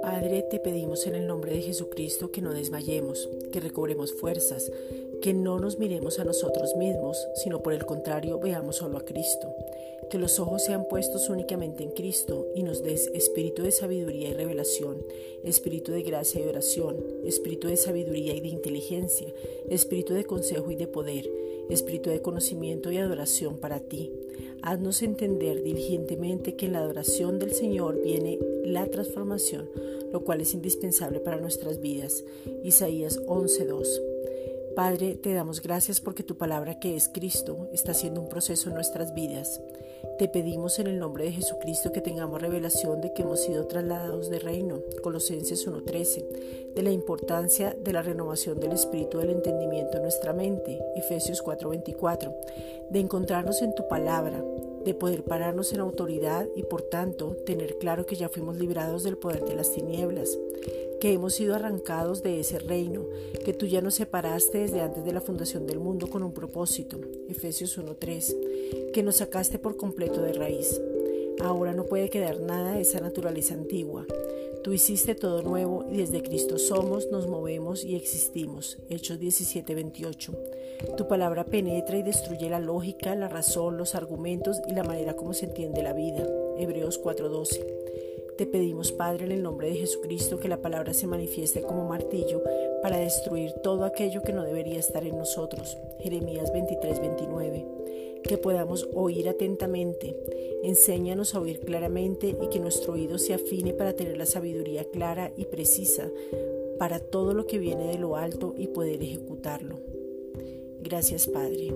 Padre, te pedimos en el nombre de Jesucristo que no desmayemos, que recobremos fuerzas, que no nos miremos a nosotros mismos, sino por el contrario veamos solo a Cristo. Que los ojos sean puestos únicamente en Cristo y nos des espíritu de sabiduría y revelación, espíritu de gracia y oración, espíritu de sabiduría y de inteligencia, espíritu de consejo y de poder, espíritu de conocimiento y adoración para ti. Haznos entender diligentemente que en la adoración del Señor viene la transformación, lo cual es indispensable para nuestras vidas. Isaías 11:2 Padre, te damos gracias porque tu palabra que es Cristo está haciendo un proceso en nuestras vidas. Te pedimos en el nombre de Jesucristo que tengamos revelación de que hemos sido trasladados de reino, Colosenses 1.13, de la importancia de la renovación del espíritu del entendimiento en nuestra mente, Efesios 4.24, de encontrarnos en tu palabra, de poder pararnos en autoridad y por tanto tener claro que ya fuimos librados del poder de las tinieblas, que hemos sido arrancados de ese reino, que tú ya nos separaste desde antes de la fundación del mundo con un propósito, Efesios 1.3, que nos sacaste por completo de raíz. Ahora no puede quedar nada de esa naturaleza antigua. Tú hiciste todo nuevo y desde Cristo somos, nos movemos y existimos. Hechos 17:28. Tu palabra penetra y destruye la lógica, la razón, los argumentos y la manera como se entiende la vida. Hebreos 4:12. Te pedimos, Padre, en el nombre de Jesucristo, que la palabra se manifieste como martillo para destruir todo aquello que no debería estar en nosotros. Jeremías 23, 29. Que podamos oír atentamente. Enséñanos a oír claramente y que nuestro oído se afine para tener la sabiduría clara y precisa para todo lo que viene de lo alto y poder ejecutarlo. Gracias, Padre.